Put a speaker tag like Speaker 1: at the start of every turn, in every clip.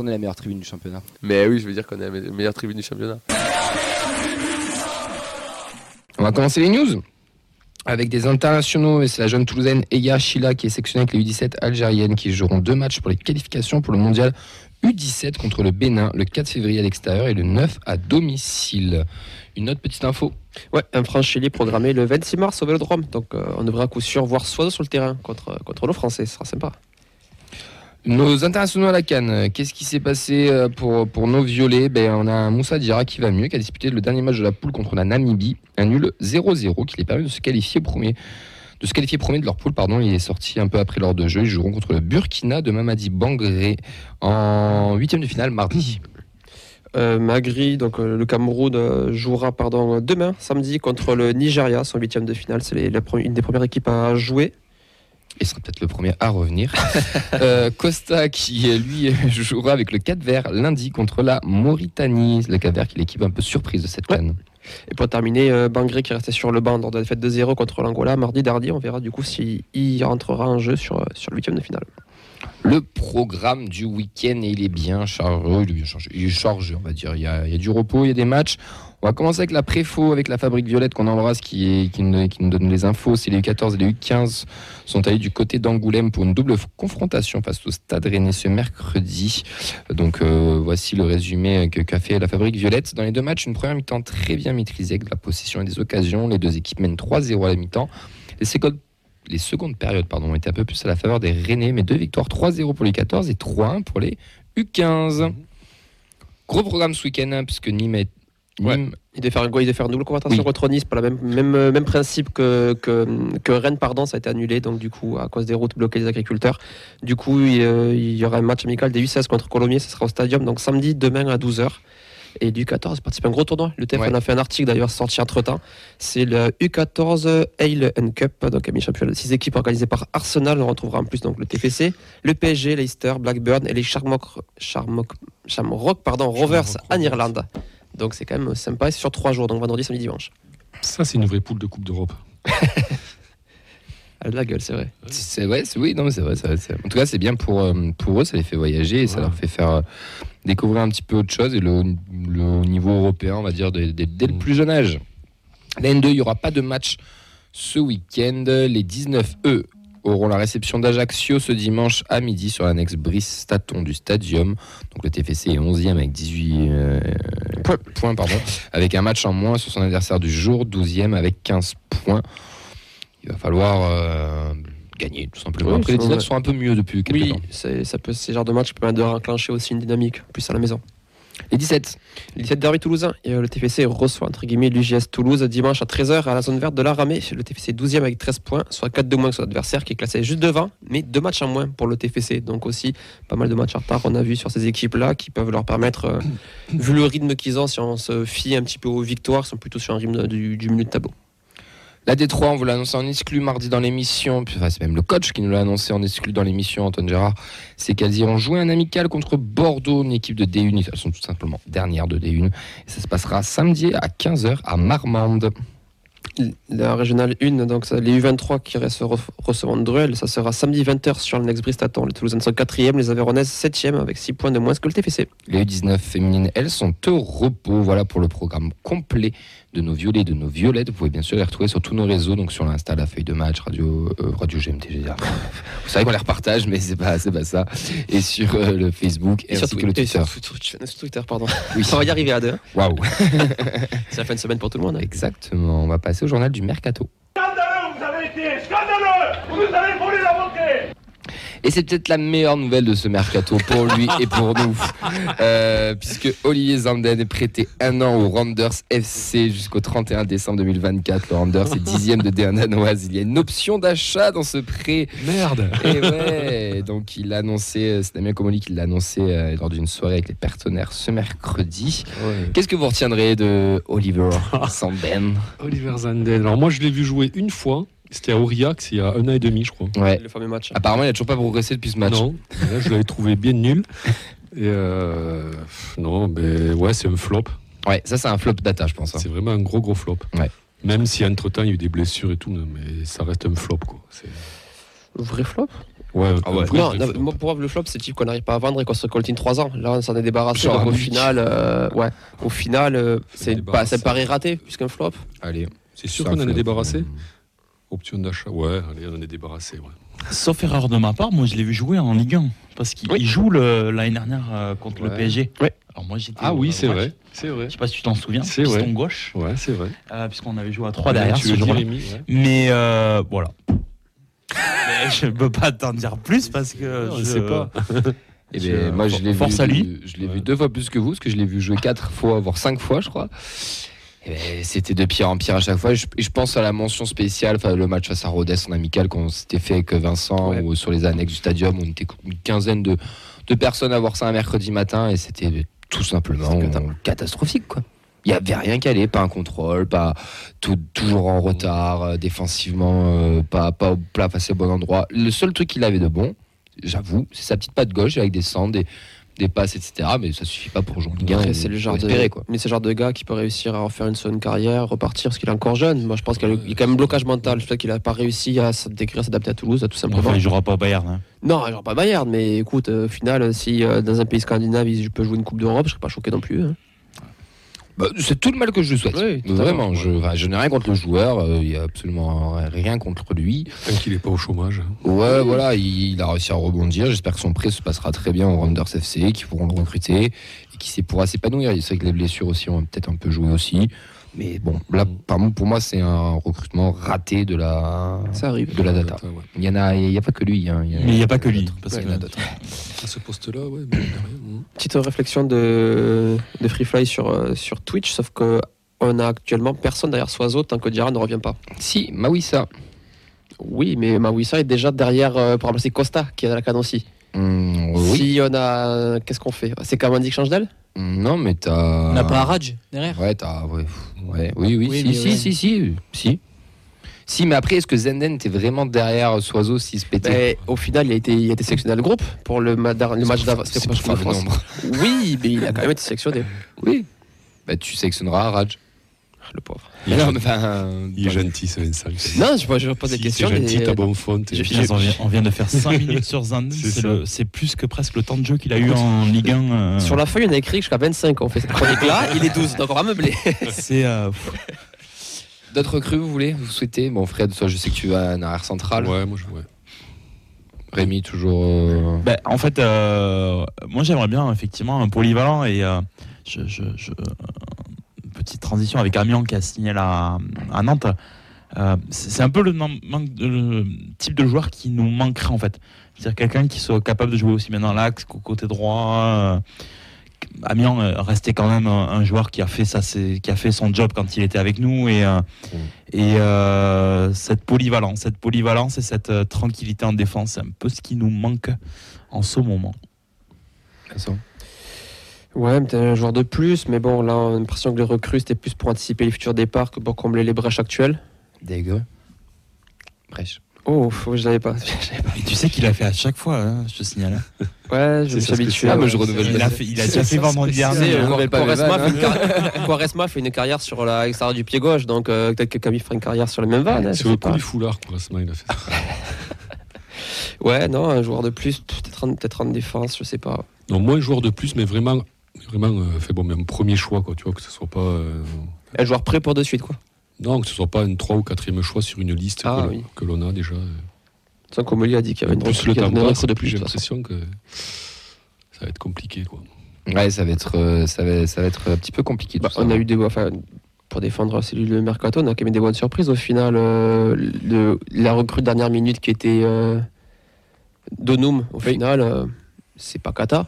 Speaker 1: qu'on est la meilleure tribune du championnat.
Speaker 2: Mais oui, je veux dire qu'on est la meilleure tribune du championnat.
Speaker 3: On va commencer les news avec des internationaux, et c'est la jeune Toulousaine Eya Chila qui est sectionnée avec les U17 algériennes qui joueront deux matchs pour les qualifications pour le mondial U17 contre le Bénin le 4 février à l'extérieur et le 9 à domicile. Une autre petite info.
Speaker 4: Ouais, un franchili programmé le 26 mars au Vélodrome. Donc euh, on devrait à coup sûr voir soit sur le terrain contre, contre nos Français. Ce sera sympa.
Speaker 3: Nos internationaux à la Cannes, qu'est-ce qui s'est passé euh, pour, pour nos violets? Ben, On a Moussa Dira qui va mieux, qui a disputé le dernier match de la poule contre la Namibie, un nul 0-0 qui lui permis de se qualifier premier. De se qualifier premier de leur poule, pardon, il est sorti un peu après l'heure de jeu. Ils joueront contre le Burkina de Mamadi Bangré en huitième de finale mardi.
Speaker 4: Euh, donc euh, le Cameroun, euh, jouera pardon, demain, samedi, contre le Nigeria, son huitième de finale. C'est les- une des premières équipes à jouer.
Speaker 3: Il sera peut-être le premier à revenir. Euh, Costa qui lui jouera avec le Cap Vert lundi contre la Mauritanie. Le Cap Vert qui est l'équipe un peu surprise de cette
Speaker 4: Ouais.
Speaker 3: canne.
Speaker 4: Et pour terminer, euh, Bangré qui est resté sur le banc lors de la défaite de 0 contre l'Angola mardi dernier. On verra du coup s'il il rentrera en jeu sur, euh, sur le huitième de finale.
Speaker 3: Le programme du week-end, il est bien chargé. il est bien chargé. Chargé, on va dire. Il y, a, du repos, il y a des matchs. On va commencer avec la préfo, avec la fabrique violette qu'on embrasse, qui, qui, nous, donne les infos. C'est les U14 et les U15 sont allés du côté d'Angoulême pour une double confrontation face au Stade Rennais ce mercredi. Donc euh, voici le résumé que- qu'a fait la fabrique violette. Dans les deux matchs, une première mi-temps très bien maîtrisée avec de la possession et des occasions. Les deux équipes mènent 3-0 à la mi-temps. Les secondes périodes pardon, ont été un peu plus à la faveur des Rennais, mais deux victoires 3-0 pour les 14 et 3-1 pour les U15. Gros programme ce week-end, hein, puisque Nîmes est.
Speaker 4: Ouais. Il devait faire, il devait faire une double confrontation
Speaker 3: Oui.
Speaker 4: contre Nice, par le même, même, euh, même principe que, que, que Rennes, pardon, ça a été annulé, donc du coup, à cause des routes bloquées des agriculteurs. Du coup, il, euh, il y aura un match amical des U16 contre Colomiers, ça sera au stadium, donc samedi, demain à 12h. Et du 14, participe à un gros tournoi. Le TF
Speaker 3: Ouais.
Speaker 4: on a fait un article d'ailleurs sorti entre temps. C'est le U14 Ale and Cup, donc un championnat de 6 équipes organisé par Arsenal. On retrouvera en plus donc le TFC, le PSG, Leicester, Blackburn et les Shamrock, Shamrock, pardon, Rovers en. Irlande. Donc c'est quand même sympa et c'est sur trois jours, donc vendredi, samedi, dimanche.
Speaker 5: Ça, c'est une vraie poule de Coupe d'Europe.
Speaker 4: Elle a de la gueule, c'est vrai.
Speaker 3: C'est c'est- oui, non, mais c'est vrai, c'est vrai, En tout cas, c'est bien pour, euh, pour eux, ça les fait voyager et ça leur fait faire euh, découvrir un petit peu autre chose et le, le niveau européen, on va dire, dès, dès- dès le
Speaker 5: Mm.
Speaker 3: plus jeune âge. La N2, il n'y aura pas de match ce week-end. Les 19 E auront la réception d'Ajaccio ce dimanche à midi sur l'annexe Brice Staton du Stadium. Donc le TFC est 11e avec 18 euh, points, pardon, avec un match en moins sur son adversaire du jour, 12e avec 15 points. Il va falloir euh, gagner tout simplement.
Speaker 4: Oui,
Speaker 3: Après les
Speaker 4: c'est
Speaker 3: 19
Speaker 4: vrai.
Speaker 3: sont un peu mieux depuis quelques
Speaker 4: Oui,
Speaker 3: temps.
Speaker 4: c'est ça peut, c'est le genre de match qui permet de enclencher aussi une dynamique, plus à la maison.
Speaker 3: Les 17,
Speaker 4: Le 17 derby toulousain, et euh, le TFC reçoit entre guillemets l'UGS Toulouse dimanche à 13h à la zone verte de la Ramée. Le TFC est 12e avec 13 points, soit 4 de moins que son adversaire qui est classé juste devant, mais deux matchs en moins pour le TFC. Donc aussi pas mal de matchs en retard, on a vu sur ces équipes-là qui peuvent leur permettre, euh, vu le rythme qu'ils ont, si on se fie un petit peu aux victoires, ils sont plutôt sur un rythme du, du milieu de tableau.
Speaker 3: La D3, on vous l'a annoncé en exclu mardi dans l'émission. Enfin, c'est même le coach qui nous l'a annoncé en exclu dans l'émission, Antoine Gérard. C'est qu'elles iront jouer un amical contre Bordeaux, une équipe de D1. Elles sont tout simplement dernières de D1. Et ça se passera samedi à 15h à Marmande.
Speaker 4: La régionale 1, donc les U23 qui restent re- recevront de Druel, ça sera samedi 20h sur le Next Bristaton. Les Toulousaines sont 4e, les Aveyronaises 7e avec 6 points de moins que le TFC.
Speaker 3: Les U19 féminines, elles, sont au repos. Voilà pour le programme complet de nos violets et de nos violettes. Vous pouvez bien sûr les retrouver sur tous nos réseaux, donc sur l'Insta, la feuille de match, Radio, euh, Radio GMT. j'ai. Vous savez qu'on les repartage, mais c'est pas, c'est pas ça. Et sur euh, le Facebook et,
Speaker 4: Et sur,
Speaker 3: ainsi que le
Speaker 4: et
Speaker 3: Twitter.
Speaker 4: sur- Twitter. pardon.
Speaker 3: Oui.
Speaker 4: On va y arriver à deux. hein.
Speaker 3: Waouh.
Speaker 4: C'est la fin de semaine pour tout le monde. hein.
Speaker 3: Exactement. On va passer au journal du Mercato.
Speaker 6: Scandaleux, vous avez été scandaleux Vous nous avez volé la montée
Speaker 3: Et c'est peut-être la meilleure nouvelle de ce mercato pour lui et pour nous. Euh, puisque Olivier Zanden est prêté un an au Randers FC jusqu'au 31 décembre 2024. Le Randers est dixième de D1 danoise. Il y a une option d'achat dans ce prêt.
Speaker 5: Merde
Speaker 3: Et ouais, donc il l'a annoncé, euh, c'est Damien Comoli qui l'a annoncé euh, lors d'une soirée avec les partenaires ce mercredi. Qu'est-ce que vous retiendrez de Oliver Zanden
Speaker 5: Oliver Zanden. Alors moi, je l'ai vu jouer une fois. C'était à Aurillac, il y a un an et demi, je crois.
Speaker 3: Ouais.
Speaker 4: Le fameux match.
Speaker 3: Apparemment, il n'a toujours pas progressé depuis ce match.
Speaker 5: Non, je l'avais trouvé bien nul. Et euh, non, mais ouais, c'est un flop.
Speaker 3: Ouais, ça c'est un flop data, je pense. hein.
Speaker 5: C'est vraiment un gros, gros flop.
Speaker 3: Ouais.
Speaker 5: Même si entre-temps, il y a eu des blessures et tout, mais ça reste un flop. Quoi. C'est-
Speaker 4: Vrai flop?
Speaker 5: Ouais,
Speaker 3: Ah ouais.
Speaker 5: vrai,
Speaker 4: Non,
Speaker 5: vrai
Speaker 4: non,
Speaker 5: flop.
Speaker 4: moi, pour moi, le flop, c'est le type qu'on n'arrive pas à vendre et qu'on se coltine 3 ans. Là, on s'en est débarrassé.
Speaker 3: Genre
Speaker 4: donc au final, euh, ouais, au final, euh, c'est
Speaker 5: débarrassé.
Speaker 4: pas, ça me paraît raté plus qu'un flop.
Speaker 3: Allez.
Speaker 5: C'est sûr qu'on en est débarrassé Option d'achat, ouais, allez, on en est débarrassé. Ouais.
Speaker 1: Sauf erreur de ma part, moi je l'ai vu jouer en Ligue 1. Parce qu'il
Speaker 4: Oui.
Speaker 1: joue l'année dernière euh, contre le
Speaker 3: Ouais.
Speaker 1: PSG.
Speaker 4: Ouais.
Speaker 1: Alors moi j'étais.
Speaker 5: Ah oui,
Speaker 1: au
Speaker 5: c'est vrai. C'est vrai.
Speaker 1: Je sais pas si tu t'en souviens.
Speaker 5: C'est vrai.
Speaker 1: gauche.
Speaker 5: Ouais, c'est vrai.
Speaker 1: euh, Puisqu'on avait joué à 3 derrière
Speaker 5: tu
Speaker 1: ce.
Speaker 5: Rémi ouais.
Speaker 1: Mais euh, voilà. Mais je peux pas t'en dire plus parce que.
Speaker 5: Non,
Speaker 1: je
Speaker 5: on sait pas.
Speaker 3: Eh ben, moi, je l'ai vu,
Speaker 1: à lui.
Speaker 3: Je l'ai vu
Speaker 5: Ouais.
Speaker 3: deux fois plus que vous, parce que je l'ai vu jouer quatre fois, voire cinq fois, je crois. Eh ben, C'était de pire en pire à chaque fois. Je, je pense à la mention spéciale, le match face à Rodez en amical, qu'on s'était fait avec Vincent,
Speaker 4: Ouais.
Speaker 3: ou sur les annexes du stadium, on était une quinzaine de, de personnes à voir ça un mercredi matin, et c'était tout simplement catastrophique, quoi. Il n'y avait rien qu'à aller, pas un contrôle, pas tout- toujours en retard, euh, défensivement, euh, pas, pas au plat, face au bon endroit. Le seul truc qu'il avait de bon, j'avoue, c'est sa petite patte gauche avec des centres, des, des passes, etc. Mais ça suffit pas pour jouer en Ligue 1.
Speaker 4: Après,
Speaker 3: il
Speaker 4: c'est le genre de,
Speaker 3: quoi.
Speaker 4: mais c'est le genre de gars qui peut réussir à refaire une seconde carrière, repartir parce qu'il est encore jeune. Moi, je pense qu'il y a, il quand même un blocage mental. Peut-être qu'il a pas réussi à à s'adapter à Toulouse, tout simplement.
Speaker 1: Enfin, il jouera pas au Bayern. hein.
Speaker 4: Non, genre pas Bayern, mais écoute, euh, au final, si euh, dans un pays scandinave, il peut jouer une Coupe d'Europe, je serais pas choqué non plus. hein.
Speaker 3: Bah, c'est tout le mal que je lui souhaite.
Speaker 4: Oui,
Speaker 3: Vraiment, je, enfin, je n'ai rien contre le joueur, euh, il n'y a absolument rien contre lui.
Speaker 5: Tant qu'il n'est pas au chômage.
Speaker 3: Ouais, voilà, il, il a réussi à rebondir. J'espère que son prêt se passera très bien au Rounders FC, qu'ils pourront le recruter et qu'il pourra s'épanouir. C'est vrai que les blessures aussi ont peut-être un peu joué aussi. Mais bon, là, par moi- pour moi, c'est un recrutement raté de la,
Speaker 4: Ça arrive.
Speaker 3: de la data.
Speaker 5: Ouais.
Speaker 3: Il y en a, il n'y a pas que lui. hein.
Speaker 1: Mais il n'y a pas que lui. Parce
Speaker 3: Ouais,
Speaker 1: que-
Speaker 3: il y en a d'autres.
Speaker 5: À ce poste-là, ouais, hmm.
Speaker 4: Petite réflexion de, de Freefly sur, euh, sur Twitch, sauf que on a actuellement personne derrière Soiseau tant que Diarra ne revient pas.
Speaker 3: Si, Mawissa.
Speaker 4: Oui, mais Mawissa est déjà derrière euh, pour remplacer Costa, qui est à la cadence aussi.
Speaker 3: Hum, oui.
Speaker 4: Si on a. Qu'est-ce qu'on fait? C'est Kamandi qui change d'elle
Speaker 3: Non, mais t'as.
Speaker 7: On n'a pas Raj derrière
Speaker 3: Ouais, t'as. Ouais, ouais, oui, oui,
Speaker 7: Oui,
Speaker 3: si,
Speaker 7: mais
Speaker 3: si,
Speaker 7: ouais.
Speaker 3: si, si, si. Si, mais après, est-ce que Zenden était vraiment derrière Soiseau s'il se pétait
Speaker 4: Ben, Au final, il a été, il a été sélectionné dans le groupe pour le, ma- le match d'avant.
Speaker 3: C'est
Speaker 4: France.
Speaker 3: nombre.
Speaker 4: Oui, mais il a quand même été sélectionné.
Speaker 3: Oui. Bah, tu sélectionneras Raj.
Speaker 4: Le pauvre.
Speaker 5: Il est
Speaker 3: non,
Speaker 5: gentil.
Speaker 3: mais enfin.
Speaker 5: Il est gentil, ce Vincent.
Speaker 4: Non, je, je pose des
Speaker 5: Si
Speaker 4: questions.
Speaker 5: gentil, t'as bon fond.
Speaker 4: Je-
Speaker 1: on, vient, on vient de faire 5 minutes sur Zanden.
Speaker 5: C'est
Speaker 1: plus que presque le temps de jeu qu'il a eu en Ligue 1. euh,
Speaker 4: Sur la feuille, on a écrit jusqu'à 25. On fait cette chronique-là. il est 12, donc on va meubler.
Speaker 1: C'est. euh,
Speaker 3: D'autres recrues, vous voulez Vous souhaitez? Bon, Fred, toi, je sais que tu vas en arrière central.
Speaker 5: Ouais, moi, je, ouais.
Speaker 3: Rémi, toujours. euh,
Speaker 1: Ben, en fait, euh, moi j'aimerais bien effectivement un polyvalent et euh, je, je- je- une petite transition avec Amiens qui a signé là à Nantes. Euh, c'est un peu le, man- manque de- le type de joueur qui nous manquerait en fait. C'est-à-dire quelqu'un qui soit capable de jouer aussi bien dans l'axe qu'au côté droit. Euh, Amiens euh, restait quand même un, un joueur qui a fait ça, qui a fait son job quand il était avec nous et euh, et euh, cette polyvalence, cette polyvalence et cette euh, tranquillité en défense, c'est un peu ce qui nous manque en ce moment.
Speaker 3: Vincent?
Speaker 4: Ouais, mais t'as un joueur de plus. Mais bon, là, on a l'impression que les recrues, c'était plus pour anticiper les futurs départs que pour combler les brèches actuelles.
Speaker 3: Dégueu. Brèche.
Speaker 4: Oh, faut- je l'avais pas. Pas.
Speaker 1: Tu sais qu'il a fait à chaque fois, hein, je te signale. hein.
Speaker 4: Ouais, je
Speaker 5: C'est
Speaker 4: me suis habitué.
Speaker 3: Ah,
Speaker 4: ouais.
Speaker 3: je renouvelle
Speaker 1: Il a, fait, il a déjà fait
Speaker 4: euh,
Speaker 1: hein.
Speaker 3: pas
Speaker 4: Quaresma, fait une
Speaker 3: vannes,
Speaker 4: carrière- sur la extérieur du pied gauche, donc euh, peut-être que Camille fera une carrière sur le même van. hein,
Speaker 5: Sur le coup du foulard, Quaresma, il a fait ça.
Speaker 4: Ouais, non, un joueur de plus, peut-être en, peut-être en défense, je sais pas.
Speaker 5: Non, moins un joueur de plus, mais vraiment, vraiment euh, fait bon, mais un premier choix, quoi. Tu vois, que ce soit pas. euh,
Speaker 4: Un joueur prêt pour de suite, quoi.
Speaker 5: non, que ce soit pas un 3 ou 4 choix sur une liste
Speaker 4: Ah,
Speaker 5: que,
Speaker 4: oui.
Speaker 5: que l'on a déjà.
Speaker 4: Sans Comoli a dit qu'il y avait une
Speaker 5: plus le temps passe,
Speaker 4: de
Speaker 5: plus
Speaker 4: plus.
Speaker 5: j'ai l'impression que ça va être compliqué, quoi.
Speaker 3: Ouais, ça va être, euh, ça va, ça va être un petit peu compliqué. tout
Speaker 4: Bah,
Speaker 3: ça.
Speaker 4: on a eu des. Enfin, pour défendre celui le mercato, on a quand même des bonnes surprises. Au final, euh, le- la recrue de dernière minute qui était euh, Donum, au final, euh, c'est pas cata.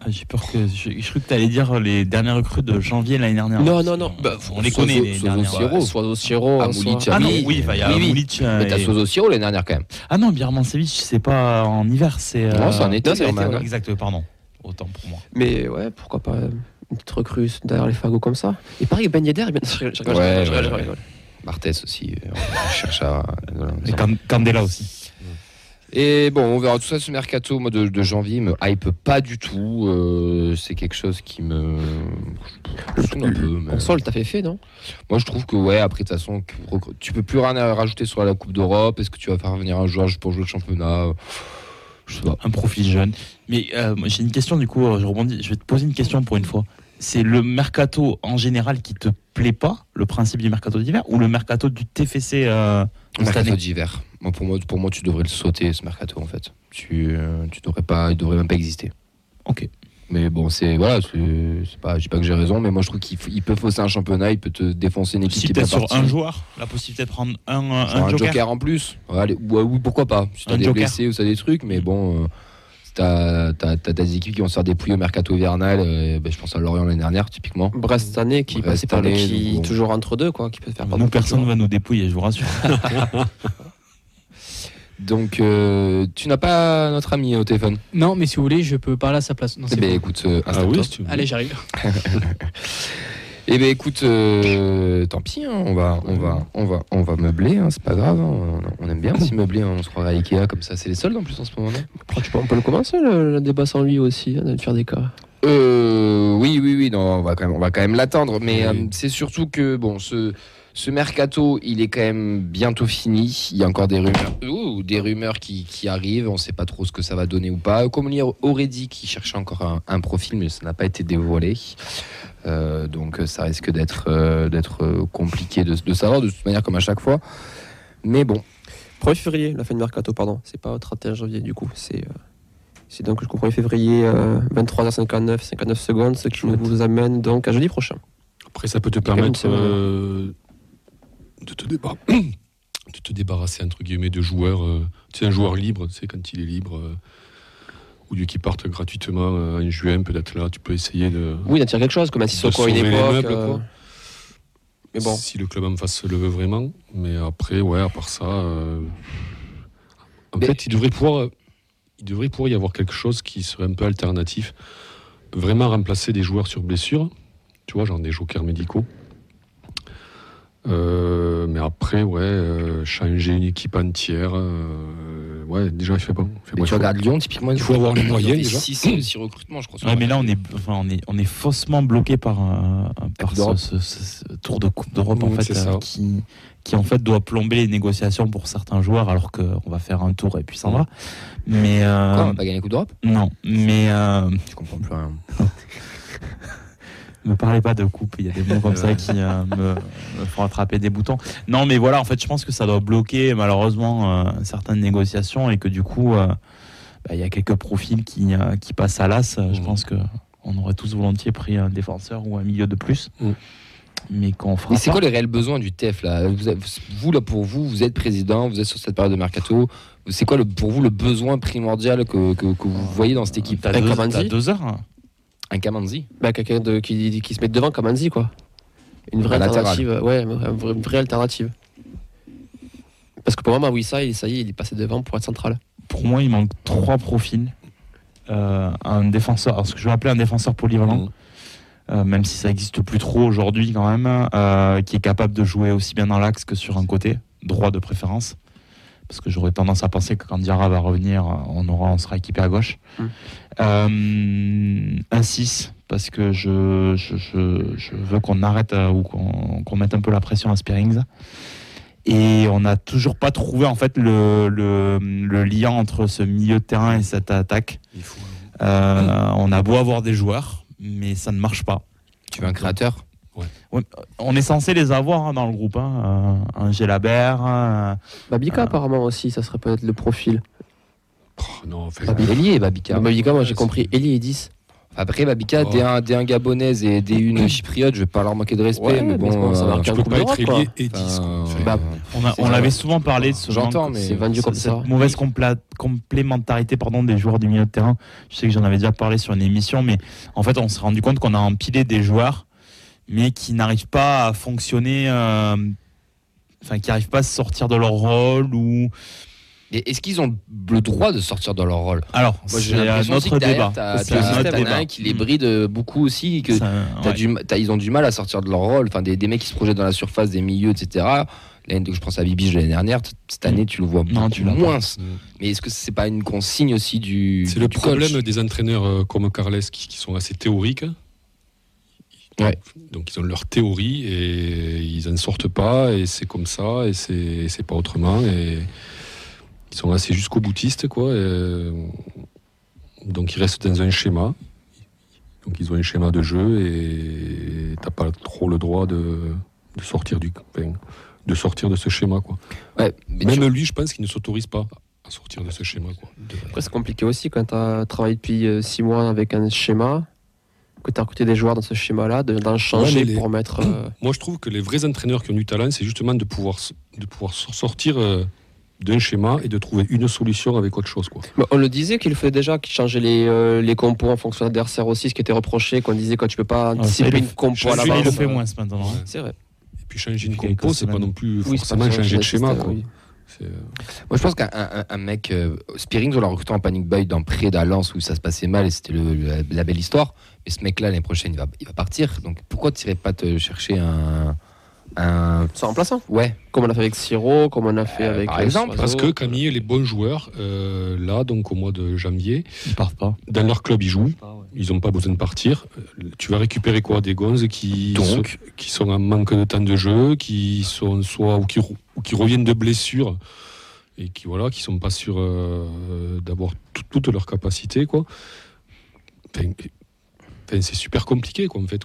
Speaker 1: Ah, J'ai peur que. Je, je crois que tu allais dire les dernières recrues de janvier l'année dernière.
Speaker 4: Non, non, non.
Speaker 1: On,
Speaker 4: Bah,
Speaker 1: on les
Speaker 3: Sozo-
Speaker 1: connaît, les
Speaker 3: Sozo
Speaker 1: dernières.
Speaker 3: Siro.
Speaker 4: Au Siro,
Speaker 3: Ah, Moulic,
Speaker 1: Ah non,
Speaker 3: Oui,
Speaker 1: il y a
Speaker 3: oui.
Speaker 1: Moulic, euh,
Speaker 3: Mais t'as Sozo Siro l'année dernière quand même.
Speaker 1: Ah non, Birmancevic, c'est pas en hiver, c'est. euh,
Speaker 3: Non, c'est en été,
Speaker 4: non, c'est
Speaker 3: hein.
Speaker 1: Exact, pardon. Autant pour moi.
Speaker 4: Mais ouais, pourquoi pas euh, une petite recrue derrière les fagots comme ça. Et pareil, Ben Yedder, bien sûr.
Speaker 3: Ouais. Barthès aussi. euh, On cherche à.
Speaker 1: Et Candela aussi.
Speaker 3: Et bon, on verra tout ça ce mercato de, de janvier. Me hype pas du tout. euh, c'est quelque chose qui me. je saoule un peu, mais-
Speaker 4: On sent le taf est fait, non?
Speaker 3: Moi, je trouve que, ouais, après, de toute façon, tu peux plus rien à rajouter sur la Coupe d'Europe. Est-ce que tu vas faire venir un joueur juste pour jouer le championnat? Je sais pas.
Speaker 1: Un profil jeune. Mais euh, j'ai une question du coup, euh, je rebondis. Je vais te poser une question pour une fois. C'est le mercato en général qui te plaît pas, le principe du mercato d'hiver, ou le mercato du TFC euh, cette
Speaker 3: Mercato
Speaker 1: année?
Speaker 3: d'hiver. Moi, pour moi, pour moi, tu devrais le sauter ce mercato en fait. Tu, euh, tu devrais pas, il devrait même pas exister.
Speaker 1: Ok.
Speaker 3: Mais bon, c'est voilà, c'est pas, je dis pas que j'ai raison, mais moi je trouve qu'il peut fausser un championnat, il peut te défoncer une équipe
Speaker 1: Si
Speaker 3: qui
Speaker 1: peut-être sur
Speaker 3: partie.
Speaker 1: un joueur, la possibilité de prendre un, un, un joker.
Speaker 3: en plus. Ouais, ouais, oui, pourquoi pas. Si t'as des
Speaker 1: joker.
Speaker 3: blessés ou ça des trucs, mais bon, euh, t'as t'as- t'as des équipes qui vont se faire dépouiller au mercato hivernal, euh, ben, je pense à Lorient l'année dernière, typiquement.
Speaker 4: Brest cette année qui
Speaker 3: Brest
Speaker 4: passait par le qui
Speaker 3: bon.
Speaker 4: toujours entre deux quoi, qui peut faire
Speaker 1: Nous, personne ne va nous dépouiller, je vous rassure.
Speaker 3: Donc, euh, tu n'as pas notre ami au téléphone
Speaker 7: Non, mais si vous voulez, je peux parler à sa place. Non,
Speaker 3: Eh ben écoute, euh,
Speaker 5: Ah
Speaker 3: installe-toi.
Speaker 5: oui, si tu veux.
Speaker 7: Allez, j'arrive.
Speaker 3: Eh ben écoute, euh, tant pis, hein, on va, on va, on va, on va meubler, hein, c'est pas grave. hein, on, on aime bien aussi meubler, hein, on se croirait à Ikea comme ça, c'est les soldes en plus en ce moment.
Speaker 4: tu peux- on peut le commencer le, le débat sans lui aussi, hein, de faire des cas.
Speaker 3: Euh, oui, oui, oui, non, on va quand même, on va quand même l'attendre. Mais
Speaker 5: Oui.
Speaker 3: euh, c'est surtout que bon, ce, ce mercato, il est quand même bientôt fini. Il y a encore des rumeurs, des rumeurs qui, qui arrivent. On ne sait pas trop ce que ça va donner ou pas. Comme il aurait dit qu'il cherchait encore un, un profil, mais ça n'a pas été dévoilé. Euh, donc ça risque d'être d'être compliqué de, de savoir de toute manière comme à chaque fois. Mais bon,
Speaker 4: 1er février, la fin du mercato, pardon. C'est pas au 31 janvier du coup. C'est c'est donc jusqu'au 1er février, euh, 23h59, 59 secondes, ce qui nous amène donc à jeudi prochain.
Speaker 5: Après, ça peut te permettre euh, de, te débar- de te débarrasser, entre guillemets, de joueurs. euh, tu sais, un joueur libre, tu sais, quand il est libre, euh, ou du qui partent gratuitement euh, en juin, peut-être là, tu peux essayer de.
Speaker 4: Oui, d'attirer quelque chose, comme un Sissoko à une époque.
Speaker 5: meubles,
Speaker 4: euh,
Speaker 5: quoi.
Speaker 4: Mais bon,
Speaker 5: Si le club en face le veut vraiment. Mais après, ouais, à part ça. euh, En
Speaker 3: Mais-
Speaker 5: fait, il devrait pouvoir. Il devrait pouvoir y avoir quelque chose qui serait un peu alternatif. Vraiment remplacer des joueurs sur blessure. Tu vois, genre des jokers médicaux. Euh, mais après, ouais, euh, changer une équipe entière. euh, ouais, déjà, il fait bon. Il fait
Speaker 3: mais tu
Speaker 5: il faut-
Speaker 3: regardes Lyon typiquement.
Speaker 5: il faut avoir les moyens, déjà.
Speaker 3: 6 recrutements, je crois.
Speaker 1: Ouais, mais là, on est, enfin, on est, on est faussement bloqué par, euh, par ce, ce- ce- ce tour de Coupe d'Europe en fait, euh, qui, qui en fait doit plomber les négociations pour certains joueurs, alors qu'on va faire un tour et puis ça va. Mais euh,
Speaker 3: Quoi, on va pas gagner la Coupe d'Europe?
Speaker 1: non, mais euh,
Speaker 3: Je comprends plus rien.
Speaker 1: me parlez pas de coupe. Il y a des mots comme ça qui euh, me, me font attraper des boutons. Non, mais voilà, en fait, je pense que ça doit bloquer malheureusement euh, certaines négociations et que du coup, euh, bah, il y a quelques profils qui, euh, qui passent à l'as. Je
Speaker 5: Mhm.
Speaker 1: pense que on aurait tous volontiers pris un défenseur ou un milieu de plus,
Speaker 5: Mhm.
Speaker 1: mais qu'on fera
Speaker 3: Mais c'est quoi les réels besoins du TEF là? Vous, là pour vous, vous êtes président, vous êtes sur cette période de mercato. C'est quoi le, pour vous le besoin primordial que, que, que vous voyez dans cette équipe?
Speaker 1: T'as deux, deux heures.
Speaker 3: Un Kamanzi
Speaker 4: bah, quelqu'un de- qui, qui se met devant comme Anzi, quoi. Une vraie
Speaker 3: Un
Speaker 4: alternative. Ouais, une vraie, une vraie alternative. Parce que pour moi, Mawissa, il, ça y est, il est passé devant pour être central.
Speaker 1: Pour moi, il manque trois profils. Euh, un défenseur, alors ce que je vais appeler un défenseur polyvalent.
Speaker 5: Mhm.
Speaker 1: euh, même si ça existe plus trop aujourd'hui quand même, euh, qui est capable de jouer aussi bien dans l'axe que sur un côté, droit de préférence. Parce que j'aurais tendance à penser que quand Diarra va revenir, on, aura, on sera équipé à gauche.
Speaker 4: Mm.
Speaker 1: Euh, un 6, parce que je, je, je- je veux qu'on arrête euh, ou qu'on mette un peu la pression à Spearings. Et on n'a toujours pas trouvé en fait le, le, le lien entre ce milieu de terrain et cette attaque.
Speaker 5: Il faut-
Speaker 1: Euh, on a beau avoir des joueurs, mais ça ne marche pas.
Speaker 3: Tu veux un créateur?
Speaker 1: On est censé les avoir hein, dans le groupe. Hein. Euh, un Gélabert. un-
Speaker 4: Babika,
Speaker 1: Ah.
Speaker 4: apparemment, aussi, ça serait peut-être le profil.
Speaker 5: Oh, non, enfin,
Speaker 3: Ailier Babika.
Speaker 4: Babika, moi, j'ai compris Eli et 10.
Speaker 3: Après Babika,
Speaker 5: Oh.
Speaker 3: D1, D1 gabonaise et D1 chypriote, je vais pas leur manquer de respect,
Speaker 4: Ouais,
Speaker 3: mais
Speaker 4: mais
Speaker 3: bon.
Speaker 4: ça
Speaker 3: euh,
Speaker 5: tu peux
Speaker 4: Coupe
Speaker 5: pas être et 10.
Speaker 3: enfin,
Speaker 5: quoi. Enfin,
Speaker 4: Bah,
Speaker 1: On, l'avait souvent parlé de ce
Speaker 3: J'entends,
Speaker 1: manque-
Speaker 3: mais-
Speaker 4: C'est vendu comme
Speaker 1: cette
Speaker 4: ça.
Speaker 1: mauvaise compla- complémentarité pardon, des joueurs du milieu de terrain. Je sais que j'en avais déjà parlé sur une émission, mais en fait, on s'est rendu compte qu'on a empilé des joueurs, mais qui n'arrivent pas à fonctionner, euh, enfin, qui n'arrivent pas à sortir de leur rôle ou.
Speaker 3: Est-ce qu'ils ont le droit de sortir de leur rôle?
Speaker 1: Alors, c'est
Speaker 3: derrière,
Speaker 1: débat. C'est un
Speaker 3: as qui les
Speaker 1: Mm.
Speaker 3: bride beaucoup aussi, que
Speaker 1: ouais.
Speaker 3: du ma- t'as- ils ont du mal à sortir de leur rôle, enfin des, des mecs qui se projettent dans la surface, des milieux, etc. L'année- Je pense à Bibiche de l'année dernière, cette année tu le vois
Speaker 1: Non,
Speaker 3: beaucoup
Speaker 1: tu l'as pas.
Speaker 3: moins.
Speaker 5: Mm.
Speaker 3: Mais est-ce que c'est pas une consigne aussi du
Speaker 5: C'est le
Speaker 3: du
Speaker 5: problème
Speaker 3: coach
Speaker 5: des entraîneurs euh, comme Carles qui, qui sont assez théoriques.
Speaker 3: Ouais.
Speaker 5: Donc ils ont leur théorie et ils n'en sortent pas et c'est comme ça et c'est pas autrement et qui sont assez jusqu'au boutiste, quoi. et, donc ils restent dans un schéma. Donc ils ont un schéma de jeu et t'as pas trop le droit de, de sortir du, enfin, de sortir de ce schéma, quoi.
Speaker 3: Ouais, mais
Speaker 5: Même
Speaker 3: tu-
Speaker 5: lui, je pense qu'il ne s'autorise pas à sortir de ce schéma, quoi.
Speaker 4: Après, c'est compliqué aussi quand tu as travaillé depuis 6 mois avec un schéma, que tu as recruté des joueurs dans ce schéma-là, de- d'en changer
Speaker 5: mais les-
Speaker 4: pour mettre. euh,
Speaker 5: Moi, je trouve que les vrais entraîneurs qui ont du talent, c'est justement de pouvoir, de pouvoir sortir euh, d'un schéma et de trouver une solution avec autre chose, quoi.
Speaker 4: Bah, on le disait qu'il le fait déjà, qu'il changeait les, euh, les compos en fonction de l'adversaire aussi, ce qui était reproché, qu'on disait quand tu peux pas anticiper une compo à
Speaker 5: Change-
Speaker 1: Lui, il le fait
Speaker 4: euh,
Speaker 1: moins maintenant. hein.
Speaker 4: C'est vrai.
Speaker 5: Et puis changer une compo, c'est pas non plus
Speaker 4: Oui,
Speaker 5: forcément changer de schéma,
Speaker 4: système,
Speaker 5: quoi.
Speaker 4: oui.
Speaker 5: C'est, euh,
Speaker 3: Moi, je pense qu'un un- un mec, euh, Spearings, on l'a recruté en panic buy dans près d'Alens où ça se passait mal et c'était le- la, la belle histoire. Mais ce mec-là, l'année prochaine, il va, il va partir. Donc pourquoi tu irais pas te chercher un. un...
Speaker 4: Sans remplaçant.
Speaker 3: Ouais,
Speaker 4: Comme on a fait avec Siro, comme on a fait
Speaker 3: Euh,
Speaker 4: avec.
Speaker 3: par
Speaker 4: euh,
Speaker 3: exemple,
Speaker 5: Parce que Camille, les bons joueurs, euh, là, donc au mois de janvier,
Speaker 1: Ils partent pas.
Speaker 5: dans leur club, ils jouent. Ils n'ont pas besoin de partir. Tu vas récupérer quoi Des gonzes qui,
Speaker 3: Donc
Speaker 5: sont, qui sont en manque de temps de jeu, qui sont soit ou qui, re- ou qui reviennent de blessures et qui voilà, qui sont pas sûrs euh, d'avoir tout- toutes leurs capacités, quoi. Enfin, enfin, c'est super compliqué, quoi, en fait.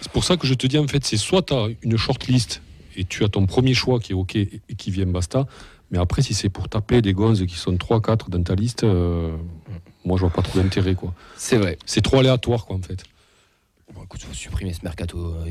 Speaker 5: C'est pour ça que je te dis, en fait, c'est soit tu as une shortlist et tu as ton premier choix qui est OK et qui vient basta. Mais après, si c'est pour taper des gonzes qui sont 3-4 dans ta liste, euh, moi, je vois pas trop d'intérêt, quoi.
Speaker 3: c'est vrai.
Speaker 5: C'est trop aléatoire, quoi, en fait.
Speaker 3: Bon, écoute, faut supprimer ce mercato. euh.